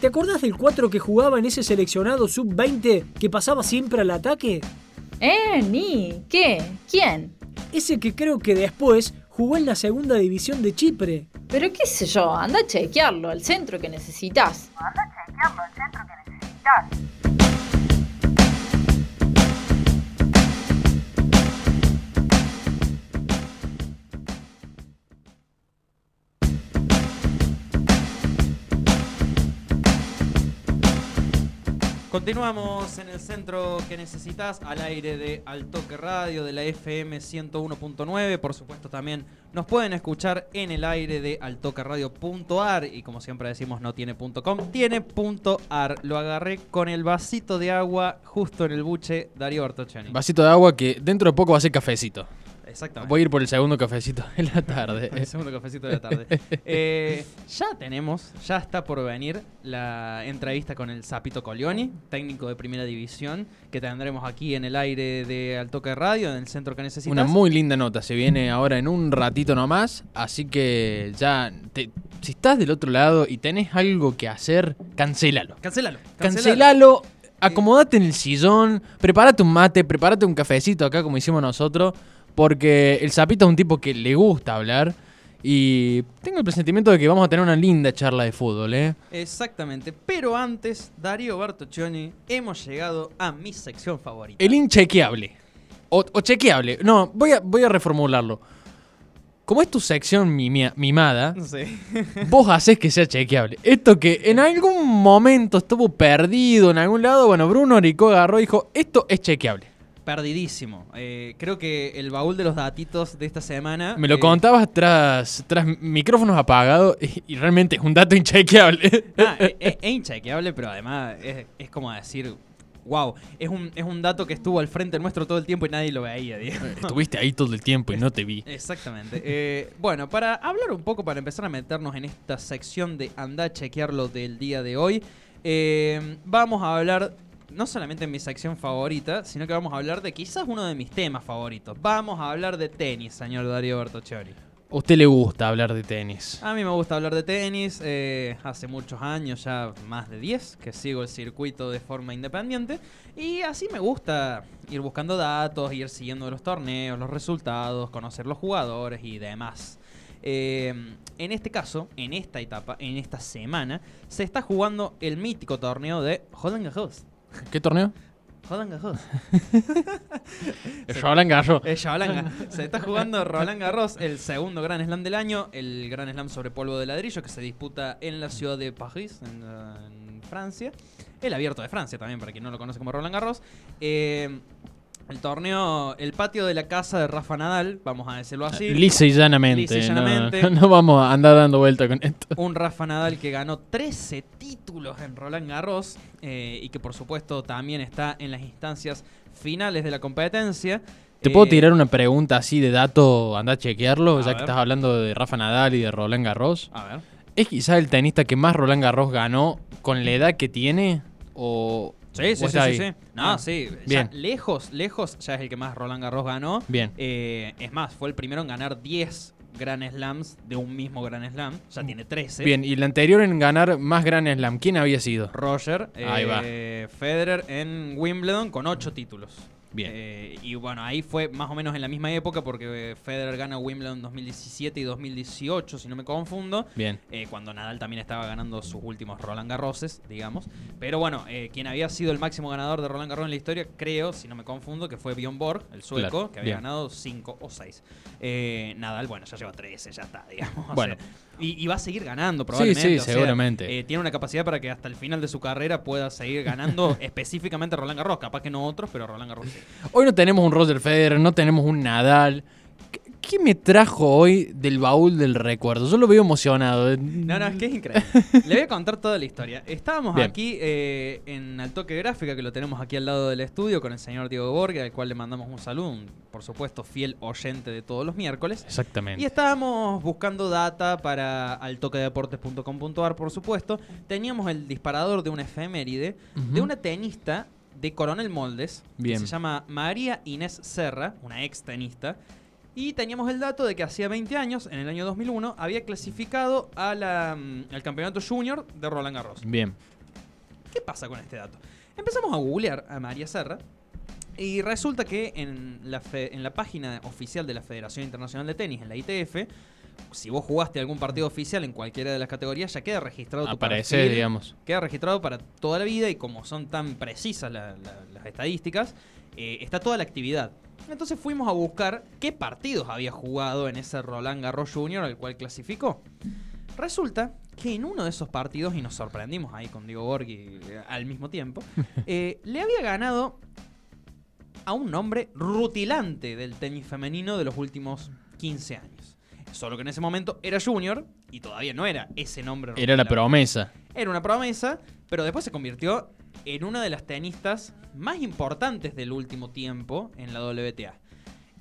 ¿Te acordás del 4 que jugaba en ese seleccionado sub-20 que pasaba siempre al ataque? ¿Eh? ¿Ni? ¿Qué? ¿Quién? Ese que creo que después jugó en la segunda división de Chipre. Pero qué sé yo, anda a chequearlo, al centro que necesitas. Anda a chequearlo, al centro que necesitas. Continuamos en el centro que necesitas, al aire de Altoque Radio, de la FM 101.9. Por supuesto, también nos pueden escuchar en el aire de altoqueradio.ar. Y como siempre decimos, no tiene .com, tiene .ar. Lo agarré con el vasito de agua justo en el buche Darío Bartocciani. Vasito de agua que dentro de poco va a ser cafecito. Exactamente. Voy a ir por el segundo cafecito de la tarde. El segundo cafecito de la tarde. Eh, ya tenemos, ya está por venir la entrevista con el Zapito Colioni, técnico de primera división, que tendremos aquí en el aire de Altoque Radio, en el centro que necesitas. Una muy linda nota, se viene ahora en un ratito nomás, así que ya, te- si estás del otro lado y tenés algo que hacer, cancélalo. Cancelalo. Cancelalo, acomodate en el sillón, prepárate un mate, prepárate un cafecito acá como hicimos nosotros, porque el sapito es un tipo que le gusta hablar y tengo el presentimiento de que vamos a tener una linda charla de fútbol, ¿eh? Exactamente. Pero antes, Darío Bartoccioni, hemos llegado a mi sección favorita. El inchequeable. O, o chequeable. No, voy a, voy a reformularlo. Como es tu sección mimia- mimada, sé. vos haces que sea chequeable. Esto que en algún momento estuvo perdido en algún lado, bueno, Bruno Rico agarró y dijo, esto es chequeable. Perdidísimo. Eh, creo que el baúl de los datitos de esta semana. Me lo eh, contabas tras, tras micrófonos apagados y, y realmente es un dato inchequeable. ah, es, es- es inchequeable, pero además es, es como decir. Wow, es un, es un dato que estuvo al frente nuestro todo el tiempo y nadie lo veía, digamos. Estuviste ahí todo el tiempo y no te vi. Exactamente. Eh, bueno, para hablar un poco, para empezar a meternos en esta sección de anda a chequearlo del día de hoy, eh, vamos a hablar no solamente en mi sección favorita, sino que vamos a hablar de quizás uno de mis temas favoritos. Vamos a hablar de tenis, señor Darío Bertoccioni. ¿A usted le gusta hablar de tenis? A mí me gusta hablar de tenis, eh, hace muchos años, ya más de 10, que sigo el circuito de forma independiente. Y así me gusta ir buscando datos, ir siguiendo los torneos, los resultados, conocer los jugadores y demás. Eh, en este caso, en esta etapa, en esta semana, se está jugando el mítico torneo de Roland Garros. ¿Qué torneo? Roland Garros. El Roland Garros. El Roland Se está jugando Roland Garros, el segundo Gran Slam del año, el Gran Slam sobre polvo de ladrillo que se disputa en la ciudad de París, en, en Francia. El abierto de Francia también, para quien no lo conoce como Roland Garros. Eh, el torneo, el patio de la casa de Rafa Nadal, vamos a decirlo así. Lisa y llanamente. Lisa y no- llanamente. No, vamos a andar dando vuelta con esto. Un Rafa Nadal que ganó 13 títulos en Roland Garros eh, y que por supuesto también está en las instancias finales de la competencia. ¿Te puedo Eh, tirar una pregunta así de dato? Anda a chequearlo, A ya ver. que estás hablando de Rafa Nadal y de Roland Garros. A ver. ¿Es quizás el tenista que más Roland Garros ganó con la edad que tiene? ¿O Sí, sí, sí. No, Ah, sí. ya Bien. lejos, lejos, ya es el que más Roland Garros ganó. Bien. Eh, es más, fue el primero en ganar 10 Grand Slams de un mismo Grand Slam. Ya tiene 13. Bien, y el anterior en ganar más Grand Slam, ¿quién había sido? Roger, Ahí va. eh, Federer en Wimbledon con 8 títulos. Bien. Eh, y bueno, ahí fue más o menos en la misma época porque eh, Federer gana Wimbledon 2017 y 2018, si no me confundo. Bien. eh, cuando Nadal también estaba ganando sus últimos Roland Garroses, digamos. Pero bueno, eh, quien había sido el máximo ganador de Roland Garros en la historia, creo, si no me confundo, que fue Bjorn Borg, el sueco, Claro, que había bien. ganado 5 o 6. Nadal, bueno, ya lleva 13, ya está, digamos. o Bueno. sea, y, y va a seguir ganando probablemente. sí, o sea, seguramente. eh, tiene una capacidad para que hasta el final de su carrera pueda seguir ganando específicamente Roland Garros. Capaz que no otros, pero Roland Garros sí. Hoy no tenemos un Roger Federer, no tenemos un Nadal. ¿Qué, me trajo hoy del baúl del recuerdo? Yo lo veo emocionado. No, no, es que es increíble. Le voy a contar toda la historia. Estábamos Bien. aquí eh, en Altoque Gráfica, que lo tenemos aquí al lado del estudio, con el señor Diego Borges, al cual le mandamos un saludo, un, por supuesto, fiel oyente de todos los miércoles. Exactamente. Y estábamos buscando data para altoquedeportes.com.ar, por supuesto. Teníamos el disparador de una efeméride de una tenista de Coronel Moldes, Bien. que se llama María Inés Serra, una ex tenista, Y teníamos el dato de que hacía 20 años, en el año 2001, había clasificado a la, mm, al campeonato junior de Roland Garros. Bien. ¿Qué pasa con este dato? Empezamos a googlear a María Serra y resulta que en la, fe- en la página oficial de la Federación Internacional de Tenis, en la ITF, si vos jugaste algún partido oficial en cualquiera de las categorías, ya queda registrado tu Aparece, perfil, digamos. Queda registrado para toda la vida y como son tan precisas la- la- las estadísticas, eh, está toda la actividad. Entonces fuimos a buscar qué partidos había jugado en ese Roland Garros Junior al cual clasificó. Resulta que en uno de esos partidos, y nos sorprendimos ahí con Diego Borghi eh, al mismo tiempo, eh, le había ganado a un nombre rutilante del tenis femenino de los últimos 15 años. Solo que en ese momento era junior y todavía no era ese nombre Era la rutilante. promesa. Era una promesa, pero después se convirtió en una de las tenistas más importantes del último tiempo en la WTA.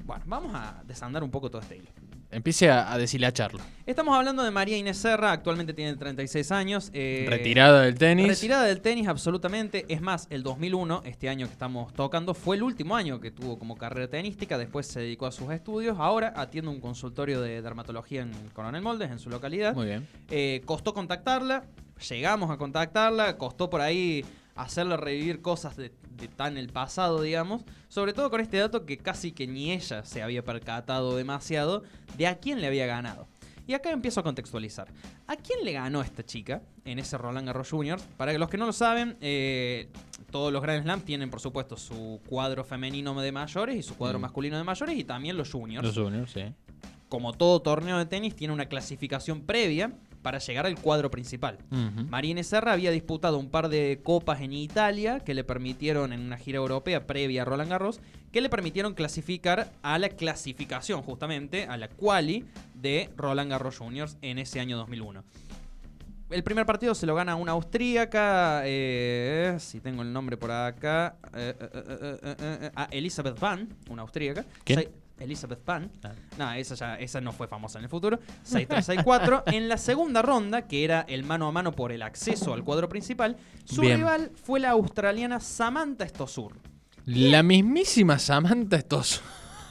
Bueno, vamos a desandar un poco todo este hilo. Empiece a, a deshilacharlo. Estamos hablando de María Inés Serra, actualmente tiene 36 años. eh, Retirada del tenis. Retirada del tenis, absolutamente. Es más, el 2001, este año que estamos tocando, fue el último año que tuvo como carrera tenística. Después se dedicó a sus estudios. Ahora atiende un consultorio de dermatología en Coronel Moldes, en su localidad. Muy bien. Eh, costó contactarla, llegamos a contactarla, costó por ahí hacerle revivir cosas de, de tan el pasado, digamos. Sobre todo con este dato que casi que ni ella se había percatado demasiado de a quién le había ganado. Y acá empiezo a contextualizar. ¿A quién le ganó esta chica en ese Roland Garros Juniors? Para los que no lo saben, eh, todos los Grand Slam tienen, por supuesto, su cuadro femenino de mayores y su cuadro Mm. masculino de mayores y también los juniors Los juniors, sí. como todo torneo de tenis, tiene una clasificación previa para llegar al cuadro principal. Marina Serra había disputado un par de copas en Italia que le permitieron, en una gira europea previa a Roland Garros, que le permitieron clasificar a la clasificación, justamente, a la quali de Roland Garros Juniors en ese año 2001. El primer partido se lo gana una austríaca, eh, si tengo el nombre por acá, eh, eh, a Elizabeth Van, una austríaca. ¿Quién? Elizabeth. Ah. No, esa, ya, esa no fue famosa en el futuro. 6-3-6-4. en la segunda ronda, que era el mano a mano por el acceso al cuadro principal, su Bien. rival fue la australiana Samantha Stosur. La mismísima Samantha Estos.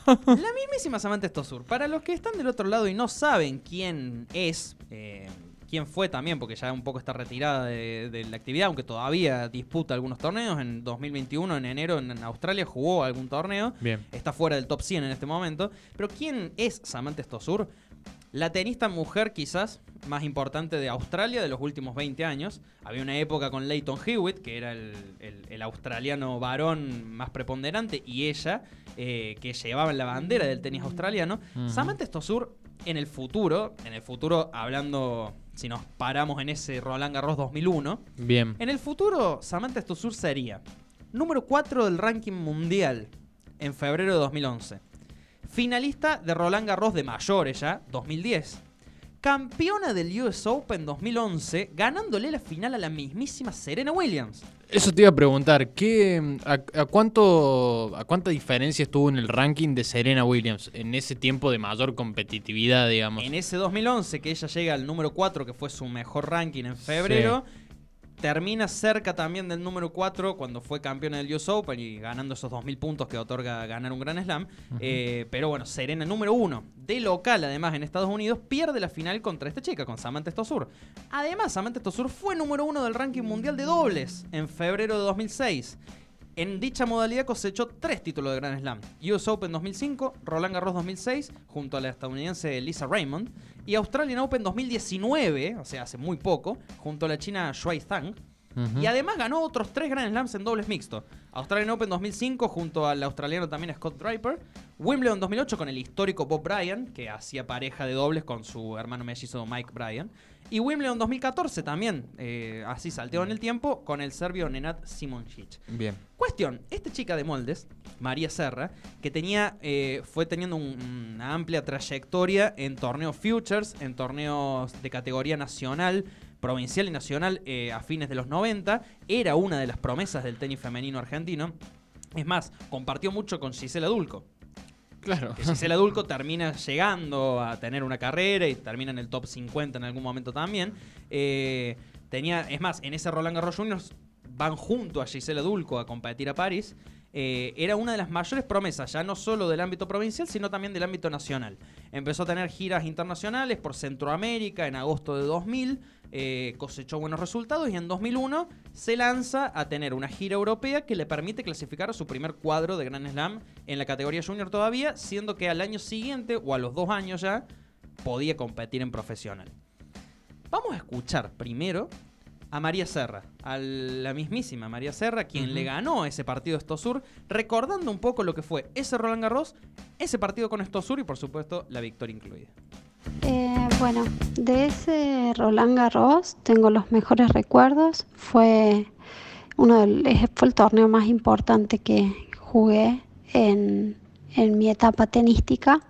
La mismísima Samantha Stosur. Para los que están del otro lado y no saben quién es, eh, quién fue también, porque ya un poco está retirada de, de la actividad, aunque todavía disputa algunos torneos. En 2021, en enero, en Australia jugó algún torneo. Bien. Está fuera del top 100 en este momento. Pero ¿quién es Samantha Stosur? La tenista mujer quizás más importante de Australia de los últimos 20 años. Había una época con Leighton Hewitt, que era el, el- el australiano varón más preponderante, y ella, eh, que llevaba la bandera del tenis australiano. Ujú. Samantha Stosur, en el futuro, en el futuro hablando, si nos paramos en ese Roland Garros 2001, Bien. en el futuro, Samantha Stosur sería número 4 del ranking mundial en febrero de 2011. Finalista de Roland Garros de mayores ya, 2010. Campeona del US Open 2011, ganándole la final a la mismísima Serena Williams. Eso te iba a preguntar, ¿qué, a, a cuánto, ¿a cuánta diferencia estuvo en el ranking de Serena Williams en ese tiempo de mayor competitividad, digamos? En ese 2011, que ella llega al número 4, que fue su mejor ranking en febrero, termina cerca también del número 4 cuando fue campeona del US Open y ganando esos 2.000 puntos que otorga ganar un Gran Slam. Eh, pero bueno, Serena número 1, de local además en Estados Unidos, pierde la final contra esta chica, con Samantha Stosur. Además, Samantha Stosur fue número 1 del ranking mundial de dobles en febrero de 2006. En dicha modalidad cosechó tres títulos de Grand Slam. US Open 2005, Roland Garros 2006, junto a la estadounidense Lisa Raymond, y Australian Open 2019, o sea, hace muy poco, junto a la china Shuai Zhang. Y además ganó otros tres Grand Slams en dobles mixto. Australian Open 2005 junto al australiano también Scott Draper. Wimbledon 2008 con el histórico Bob Bryan, que hacía pareja de dobles con su hermano mellizo Mike Bryan. Y Wimbledon 2014 también, eh, así salteó en el tiempo, con el serbio Nenad Simoncic. Bien. Cuestión, esta chica de moldes, María Serra, que tenía, eh, fue teniendo un- una amplia trayectoria en torneos futures, en torneos de categoría nacional, provincial y nacional eh, a fines de los 90, era una de las promesas del tenis femenino argentino. Es más, compartió mucho con Gisela Dulco. Claro. Que Gisela Dulco termina llegando a tener una carrera y termina en el top 50 en algún momento también. Eh, tenía, es más, en ese Roland Garros Juniors van junto a Gisela Dulco a competir a París. eh, era una de las mayores promesas, ya no solo del ámbito provincial, sino también del ámbito nacional. Empezó a tener giras internacionales por Centroamérica en agosto de 2000, eh, cosechó buenos resultados y en 2001 se lanza a tener una gira europea que le permite clasificar a su primer cuadro de Grand Slam en la categoría junior todavía, siendo que al año siguiente o a los dos años ya podía competir en profesional. Vamos a escuchar primero a María Serra, a la mismísima María Serra, quien le ganó ese partido a Estosur, recordando un poco lo que fue ese Roland Garros, ese partido con Estosur y por supuesto la victoria incluida. Eh, bueno, de ese Roland Garros tengo los mejores recuerdos. Fue uno del- fue el torneo más importante que jugué en, en mi etapa tenística,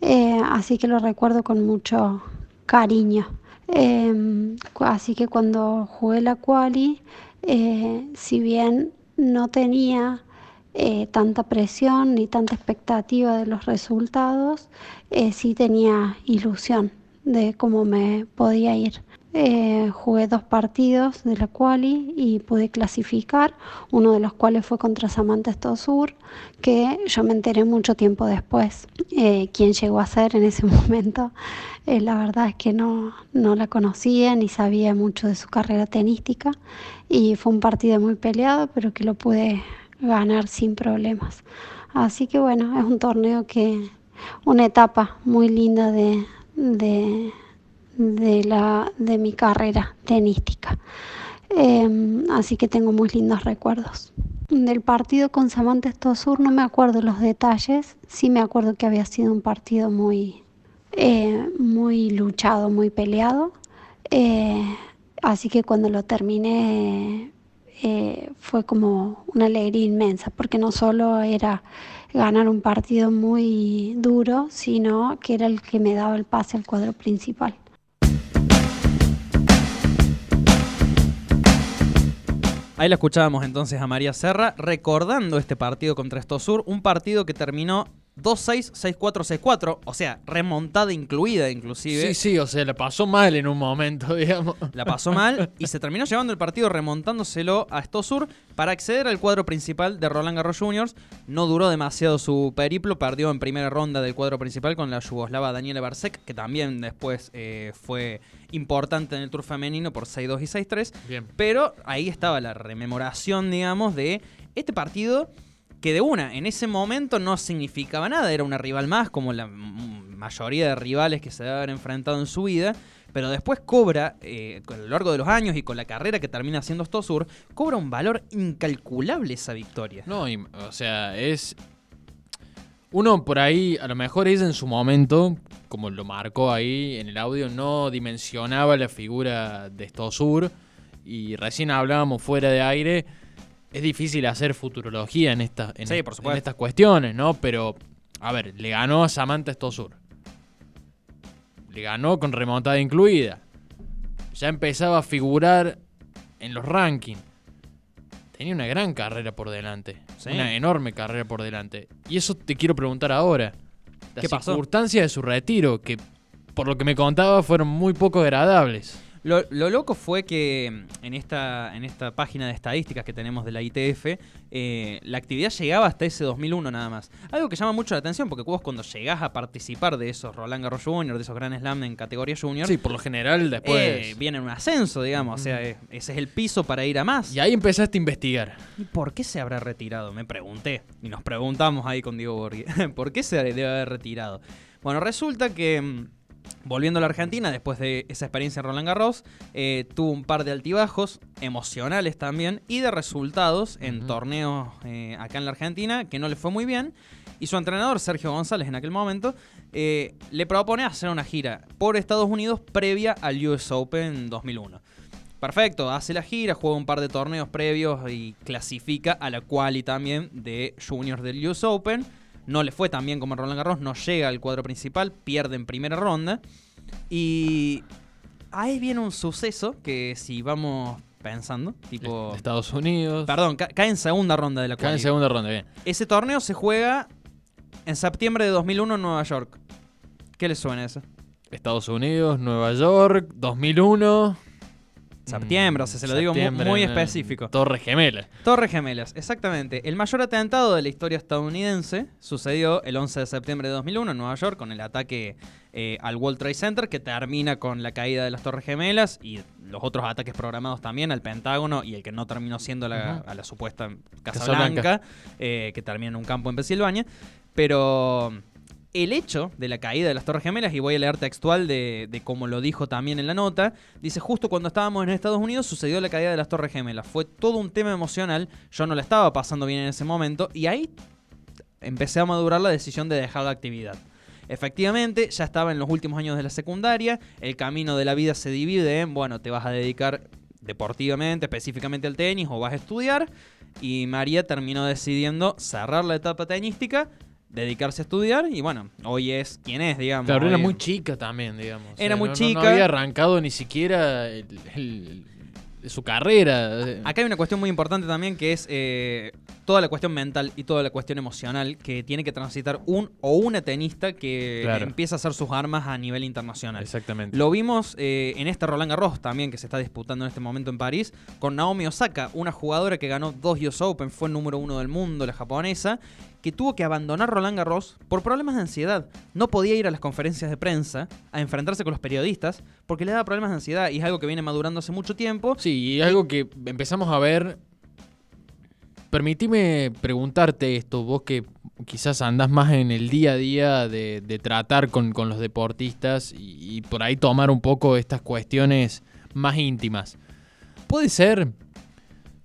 eh, así que lo recuerdo con mucho cariño. Em, así que cuando jugué la quali, eh, si bien no tenía eh, tanta presión ni tanta expectativa de los resultados, eh, sí tenía ilusión de cómo me podía ir. Eh, jugué dos partidos de la quali y pude clasificar, uno de los cuales fue contra Samantha Stosur, que yo me enteré mucho tiempo después eh, quién llegó a ser en ese momento. La verdad es que no, no la conocía ni sabía mucho de su carrera tenística y fue un partido muy peleado, pero que lo pude ganar sin problemas. Así que bueno, es un torneo que, una etapa muy linda de, de, de la, de mi carrera tenística. Eh, así que tengo muy lindos recuerdos. Del partido con Samantha Stosur no me acuerdo los detalles, sí me acuerdo que había sido un partido muy, eh, muy luchado, muy peleado. Eh, así que cuando lo terminé eh, fue como una alegría inmensa, porque no solo era ganar un partido muy duro, sino que era el que me daba el pase al cuadro principal. Ahí la escuchábamos entonces a María Serra recordando este partido contra Estosur, un partido que terminó 2-6, 6-4, 6-4, o sea, remontada incluida inclusive. Sí, sí, o sea, la pasó mal en un momento, digamos. La pasó mal y se terminó llevando el partido remontándoselo a Stosur para acceder al cuadro principal de Roland Garros Juniors. No duró demasiado su periplo, perdió en primera ronda del cuadro principal con la yugoslava Daniela Barsek, que también después eh, fue importante en el Tour femenino por 6-2 y 6-3. Bien. Pero ahí estaba la rememoración, digamos, de este partido que de una, en ese momento no significaba nada, era una rival más, como la mayoría de rivales que se debe haber enfrentado en su vida, pero después cobra, eh, a lo largo de los años y con la carrera que termina haciendo Stosur, cobra un valor incalculable esa victoria. No, y, o sea, es. Uno por ahí, a lo mejor ella en su momento, como lo marcó ahí en el audio, no dimensionaba la figura de Stosur. Y recién hablábamos fuera de aire. Es difícil hacer futurología en, esta, en, Sí, est- por en supuesto. estas cuestiones, ¿no? Pero, a ver, le ganó a Samantha Stosur. Le ganó con remontada incluida. Ya empezaba a figurar en los rankings. Tenía una gran carrera por delante. Sí. Una enorme carrera por delante. Y eso te quiero preguntar ahora. Las ¿Qué pasó? circunstancias de su retiro, que por lo que me contaba fueron muy poco agradables. Lo, lo loco fue que mm, en esta, en esta página de estadísticas que tenemos de la ITF, eh, la actividad llegaba hasta ese 2001 nada más. Algo que llama mucho la atención porque vos cuando llegás a participar de esos Roland Garros Junior, de esos Grand Slam en categoría Junior, Sí, por lo general después. eh, viene un ascenso, digamos. O sea, eh, ese es el piso para ir a más. Y ahí empezaste a investigar. ¿Y por qué se habrá retirado? Me pregunté. Y nos preguntamos ahí con Diego Borghi. ¿Por qué se debe haber retirado? Bueno, resulta que. Volviendo a la Argentina, después de esa experiencia en Roland Garros, eh, tuvo un par de altibajos, emocionales también, y de resultados en torneos eh, acá en la Argentina, que no le fue muy bien. Y su entrenador, Sergio González, en aquel momento, eh, le propone hacer una gira por Estados Unidos previa al US Open 2001. Perfecto, hace la gira, juega un par de torneos previos y clasifica a la quali también de juniors del US Open. No le fue tan bien como en Roland Garros, no llega al cuadro principal, pierde en primera ronda. Y ahí viene un suceso que si vamos pensando, tipo... Estados Unidos. Perdón, ca- cae en segunda ronda de la Cae en segunda ronda, bien. Ese torneo se juega en septiembre de 2001 en Nueva York. ¿Qué le suena eso? Estados Unidos, Nueva York, 2001. Septiembre, o sea, se lo digo muy específico. Torre Gemela. Torres Gemelas, exactamente. El mayor atentado de la historia estadounidense sucedió el 11 de septiembre de 2001 en Nueva York con el ataque eh, al World Trade Center que termina con la caída de las Torres Gemelas y los otros ataques programados también al Pentágono y el que no terminó siendo la, a la supuesta Casa, Casa Blanca. Blanca, eh, que termina en un campo en Pensilvania. Pero el hecho de la caída de las Torres Gemelas, y voy a leer textual de, cómo lo dijo también en la nota, dice, justo cuando estábamos en Estados Unidos sucedió la caída de las Torres Gemelas. Fue todo un tema emocional, yo no la estaba pasando bien en ese momento, y ahí empecé a madurar la decisión de dejar la actividad. Efectivamente, ya estaba en los últimos años de la secundaria, el camino de la vida se divide en, bueno, te vas a dedicar deportivamente, específicamente al tenis, o vas a estudiar, y María terminó decidiendo cerrar la etapa tenística, dedicarse a estudiar, y bueno, hoy es quien es, digamos. Claro, era hoy- muy chica también, digamos. O Era sea, muy no- chica. No había arrancado ni siquiera el- el- su carrera. Acá hay una cuestión muy importante también que es eh, toda la cuestión mental y toda la cuestión emocional que tiene que transitar un o una tenista que Claro. empieza a hacer sus armas a nivel internacional. Exactamente. Lo vimos eh, en este Roland Garros también que se está disputando en este momento en París con Naomi Osaka, una jugadora que ganó dos US Open, fue número uno del mundo, la japonesa, que tuvo que abandonar Roland Garros por problemas de ansiedad. No podía ir a las conferencias de prensa a enfrentarse con los periodistas porque le daba problemas de ansiedad y es algo que viene madurando hace mucho tiempo. Sí, y algo que empezamos a ver. Permitime preguntarte esto, vos que quizás andás más en el día a día de, tratar con, con los deportistas y, y por ahí tomar un poco estas cuestiones más íntimas. ¿Puede ser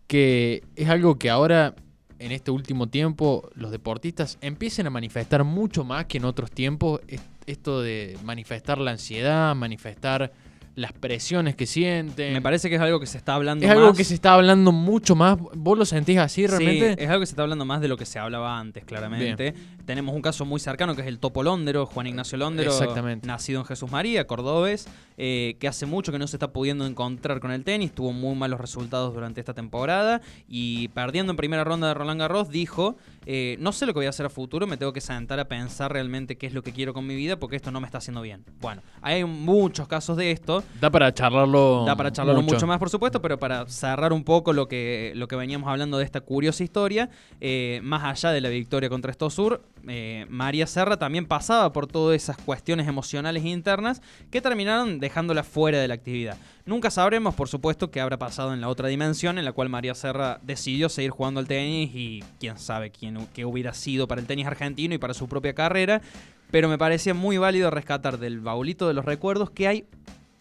que es algo que ahora, en este último tiempo, los deportistas empiecen a manifestar mucho más que en otros tiempos? Es- Esto de manifestar la ansiedad, manifestar las presiones que sienten. Me parece que es algo que se está hablando Es algo más. que se está hablando mucho más. ¿Vos lo sentís así realmente? Sí, es algo que se está hablando más de lo que se hablaba antes, claramente. Tenemos un caso muy cercano que es el Topo Londero, Juan Ignacio Londero, Exactamente. nacido en Jesús María, cordobés, eh, que hace mucho que no se está pudiendo encontrar con el tenis, tuvo muy malos resultados durante esta temporada y perdiendo en primera ronda de Roland Garros dijo, eh, no sé lo que voy a hacer a futuro, me tengo que sentar a pensar realmente qué es lo que quiero con mi vida porque esto no me está haciendo bien. Bueno, hay muchos casos de esto, Da para charlarlo. Da para charlarlo mucho. más, por supuesto, pero para cerrar un poco lo que, lo que veníamos hablando de esta curiosa historia, eh, más allá de la victoria contra Estosur, eh, María Serra también pasaba por todas esas cuestiones emocionales internas que terminaron dejándola fuera de la actividad. Nunca sabremos, por supuesto, qué habrá pasado en la otra dimensión en la cual María Serra decidió seguir jugando al tenis y quién sabe quién, qué hubiera sido para el tenis argentino y para su propia carrera. Pero me parecía muy válido rescatar del baulito de los recuerdos que hay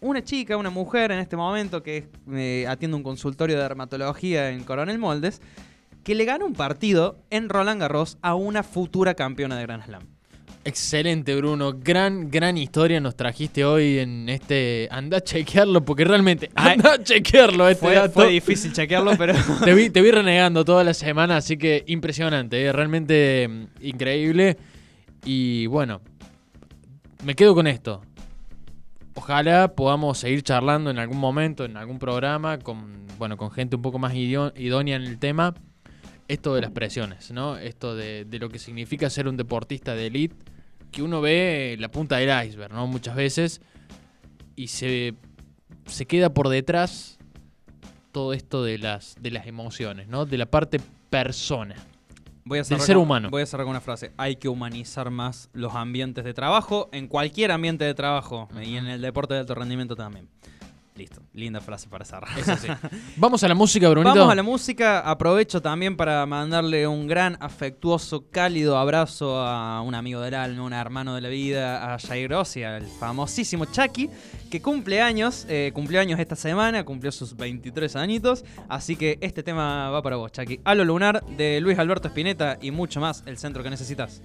una chica, una mujer en este momento que atiende un consultorio de dermatología en Coronel Moldes, que le gana un partido en Roland Garros a una futura campeona de Grand Slam. Excelente, Bruno. Gran, gran historia nos trajiste hoy en este. Anda a chequearlo, porque realmente. Anda a chequearlo este Fue, dato. fue difícil chequearlo, pero te, vi, te vi renegando toda la semana, así que impresionante, ¿eh? realmente mm, increíble. Y bueno, me quedo con esto. Ojalá podamos seguir charlando en algún momento, en algún programa, con, bueno, con gente un poco más idónea en el tema. Esto de las presiones, ¿no? Esto de, de lo que significa ser un deportista de elite, que uno ve la punta del iceberg, ¿no? Muchas veces. Y se, se queda por detrás todo esto de las, de las emociones, ¿no? De la parte persona. voy a Del ser humano. Voy a cerrar con una frase. Hay que humanizar más los ambientes de trabajo, en cualquier ambiente de trabajo, y en el deporte de alto rendimiento también. Listo, linda frase para cerrar. Es así. Vamos a la música, Brunito. Vamos a la música. Aprovecho también para mandarle un gran, afectuoso, cálido abrazo a un amigo del alma, un hermano de la vida, a Jair Rossi, al famosísimo Chucky, que cumple años, eh, cumplió años esta semana, cumplió sus 23 añitos. Así que este tema va para vos, Chucky. Halo Lunar de Luis Alberto Spinetta y mucho más, el centro que necesitas.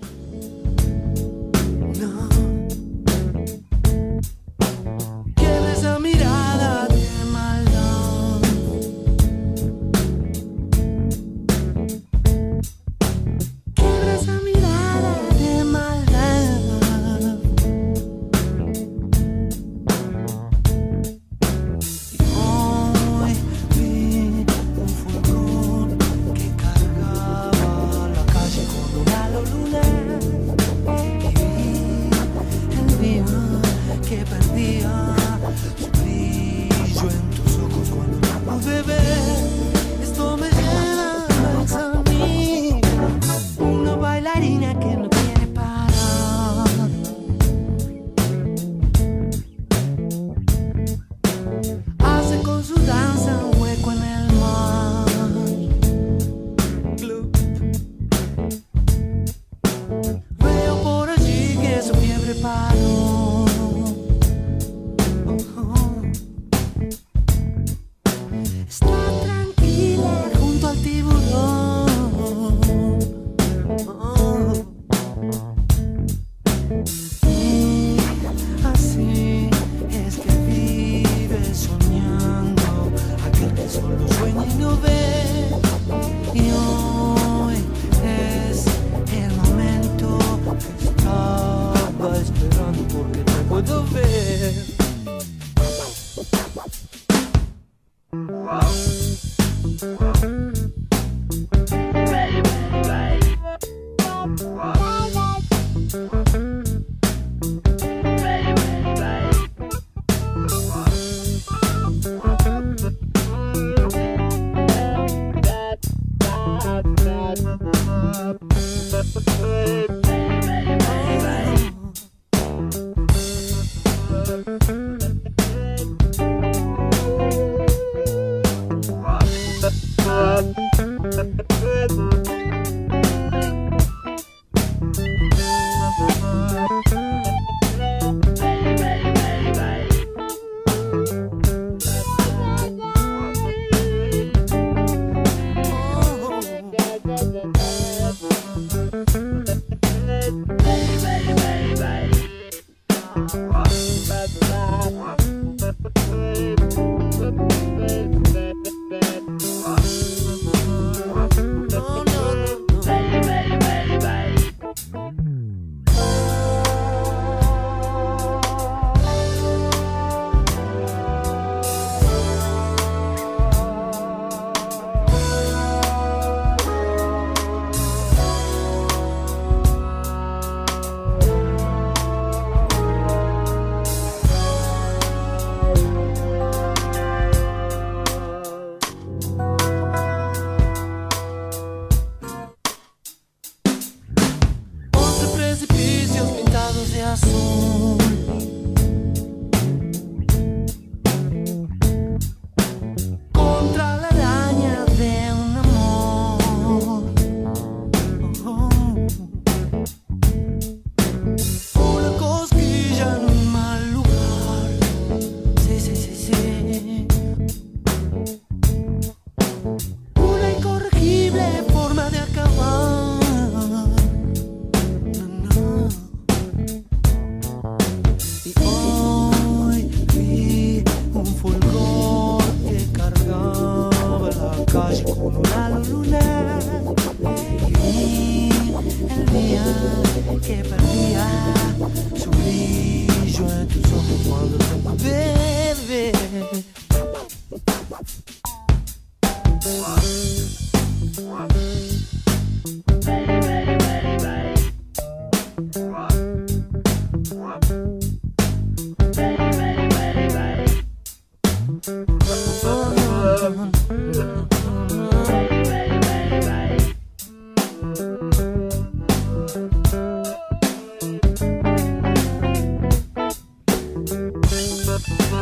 here, but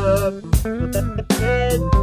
up.